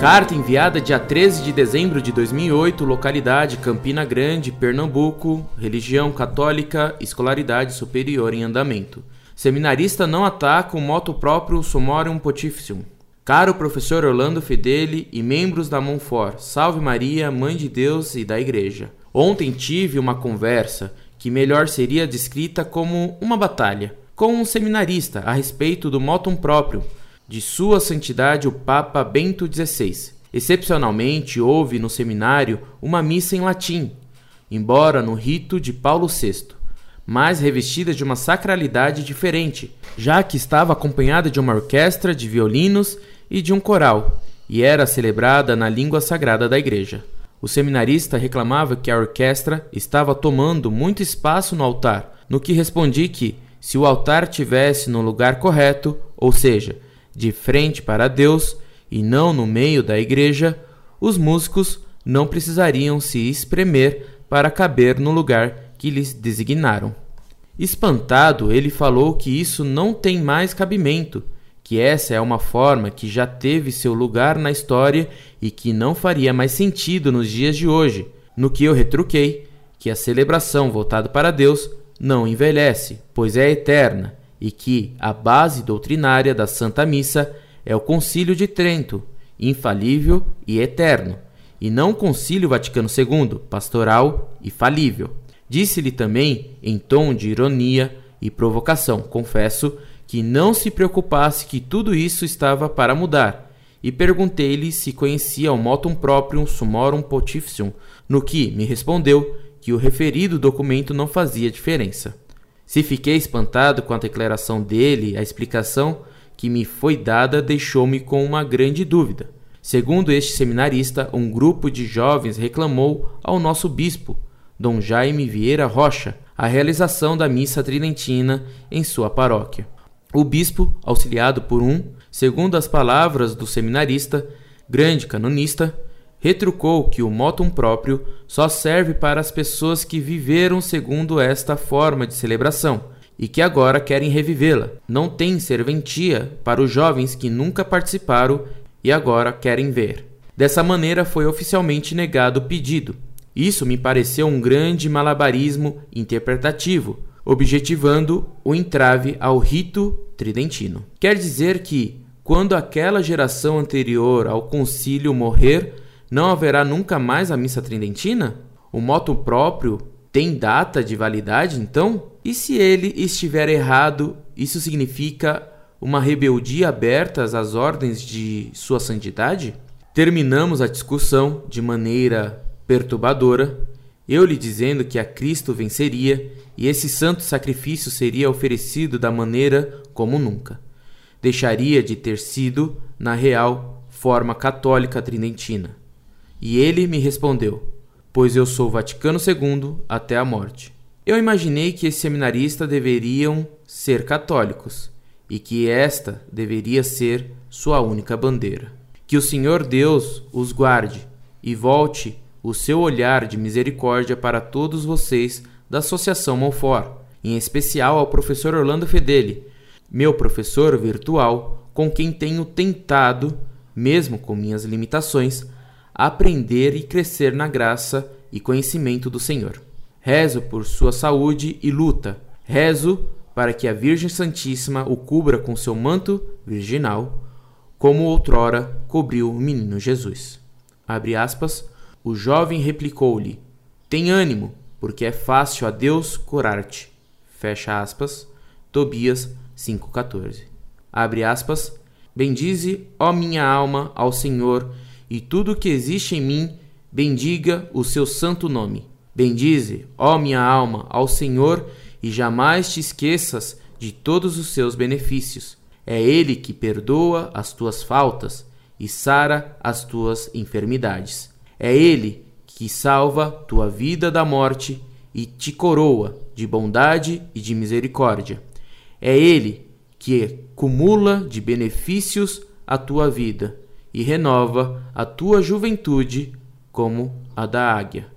Carta enviada dia 13 de dezembro de 2008, localidade Campina Grande, Pernambuco, religião católica, escolaridade superior em andamento. Seminarista não ataca o moto próprio Sumorium Pontificium. Caro professor Orlando Fedeli e membros da Monfort, salve Maria, Mãe de Deus e da Igreja. Ontem tive uma conversa que melhor seria descrita como uma batalha com um seminarista a respeito do motum próprio de Sua Santidade o Papa Bento XVI. Excepcionalmente, houve no seminário uma missa em latim, embora no rito de Paulo VI, mas revestida de uma sacralidade diferente, já que estava acompanhada de uma orquestra de violinos e de um coral, e era celebrada na língua sagrada da igreja. O seminarista reclamava que a orquestra estava tomando muito espaço no altar, no que respondi que, se o altar tivesse no lugar correto, ou seja, de frente para Deus e não no meio da igreja, os músicos não precisariam se espremer para caber no lugar que lhes designaram. Espantado, ele falou que isso não tem mais cabimento, que essa é uma forma que já teve seu lugar na história e que não faria mais sentido nos dias de hoje, no que eu retruquei que a celebração voltada para Deus não envelhece, pois é eterna e que a base doutrinária da Santa Missa é o Concílio de Trento, infalível e eterno, e não o Concílio Vaticano II, pastoral e falível. Disse-lhe também, em tom de ironia e provocação, confesso, que não se preocupasse que tudo isso estava para mudar, e perguntei-lhe se conhecia o motum proprium sumorum pontificium, no que me respondeu que o referido documento não fazia diferença. Se fiquei espantado com a declaração dele, a explicação que me foi dada deixou-me com uma grande dúvida. Segundo este seminarista, um grupo de jovens reclamou ao nosso bispo, Dom Jaime Vieira Rocha, a realização da missa tridentina em sua paróquia. O bispo, auxiliado por um, segundo as palavras do seminarista, grande canonista, retrucou que o motum próprio só serve para as pessoas que viveram segundo esta forma de celebração e que agora querem revivê-la. Não tem serventia para os jovens que nunca participaram e agora querem ver. Dessa maneira foi oficialmente negado o pedido. Isso me pareceu um grande malabarismo interpretativo, objetivando o entrave ao rito tridentino. Quer dizer que, quando aquela geração anterior ao concílio morrer, não haverá nunca mais a missa tridentina? O moto próprio tem data de validade, então? E se ele estiver errado, isso significa uma rebeldia aberta às ordens de Sua Santidade? Terminamos a discussão de maneira perturbadora, eu lhe dizendo que a Cristo venceria e esse santo sacrifício seria oferecido da maneira como nunca. Deixaria de ter sido, na real, forma católica tridentina. E ele me respondeu: Pois eu sou Vaticano II até a morte. Eu imaginei que esse seminarista deveriam ser católicos e que esta deveria ser sua única bandeira. Que o Senhor Deus os guarde e volte o seu olhar de misericórdia para todos vocês da Associação Monfort, em especial ao professor Orlando Fedeli, meu professor virtual, com quem tenho tentado, mesmo com minhas limitações, aprender e crescer na graça e conhecimento do Senhor. Rezo por sua saúde e luta. Rezo para que a Virgem Santíssima o cubra com seu manto virginal, como outrora cobriu o menino Jesus. Abre aspas. O jovem replicou-lhe: Tem ânimo, porque é fácil a Deus curar-te. Fecha aspas. Tobias 5,14. Abre aspas. Bendize, ó minha alma, ao Senhor e tudo que existe em mim bendiga o seu santo nome. Bendize, ó minha alma, ao Senhor e jamais te esqueças de todos os seus benefícios. É Ele que perdoa as tuas faltas e sara as tuas enfermidades. É Ele que salva tua vida da morte e te coroa de bondade e de misericórdia. É Ele que cumula de benefícios a tua vida e renova a tua juventude como a da águia.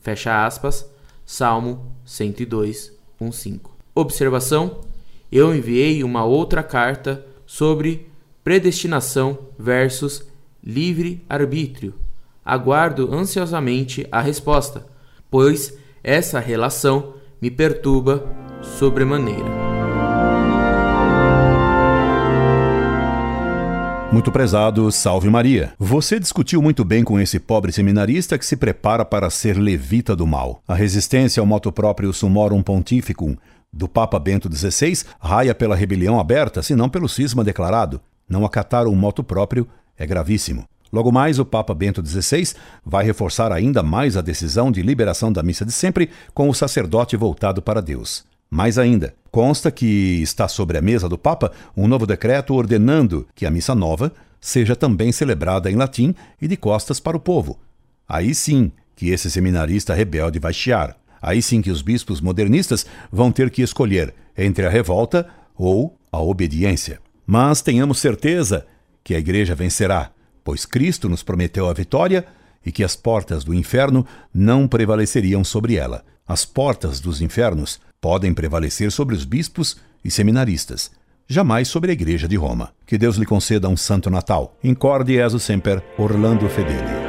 Fecha aspas, Salmo 102, 1:5. Observação: eu enviei uma outra carta sobre predestinação versus livre-arbítrio? Aguardo ansiosamente a resposta, pois essa relação me perturba sobremaneira. Muito prezado, salve Maria. Você discutiu muito bem com esse pobre seminarista que se prepara para ser levita do mal. A resistência ao moto próprio Sumorum Pontificum do Papa Bento XVI raia pela rebelião aberta, se não pelo cisma declarado. Não acatar um moto próprio é gravíssimo. Logo mais, o Papa Bento XVI vai reforçar ainda mais a decisão de liberação da missa de sempre com o sacerdote voltado para Deus. Mais ainda, consta que está sobre a mesa do Papa um novo decreto ordenando que a missa nova seja também celebrada em latim e de costas para o povo. Aí sim que esse seminarista rebelde vai chiar. Aí sim que os bispos modernistas vão ter que escolher entre a revolta ou a obediência. Mas tenhamos certeza que a igreja vencerá, pois Cristo nos prometeu a vitória e que as portas do inferno não prevaleceriam sobre ela. As portas dos infernos podem prevalecer sobre os bispos e seminaristas, jamais sobre a Igreja de Roma. Que Deus lhe conceda um santo Natal. Incorde Jesus Semper, Orlando Fedeli.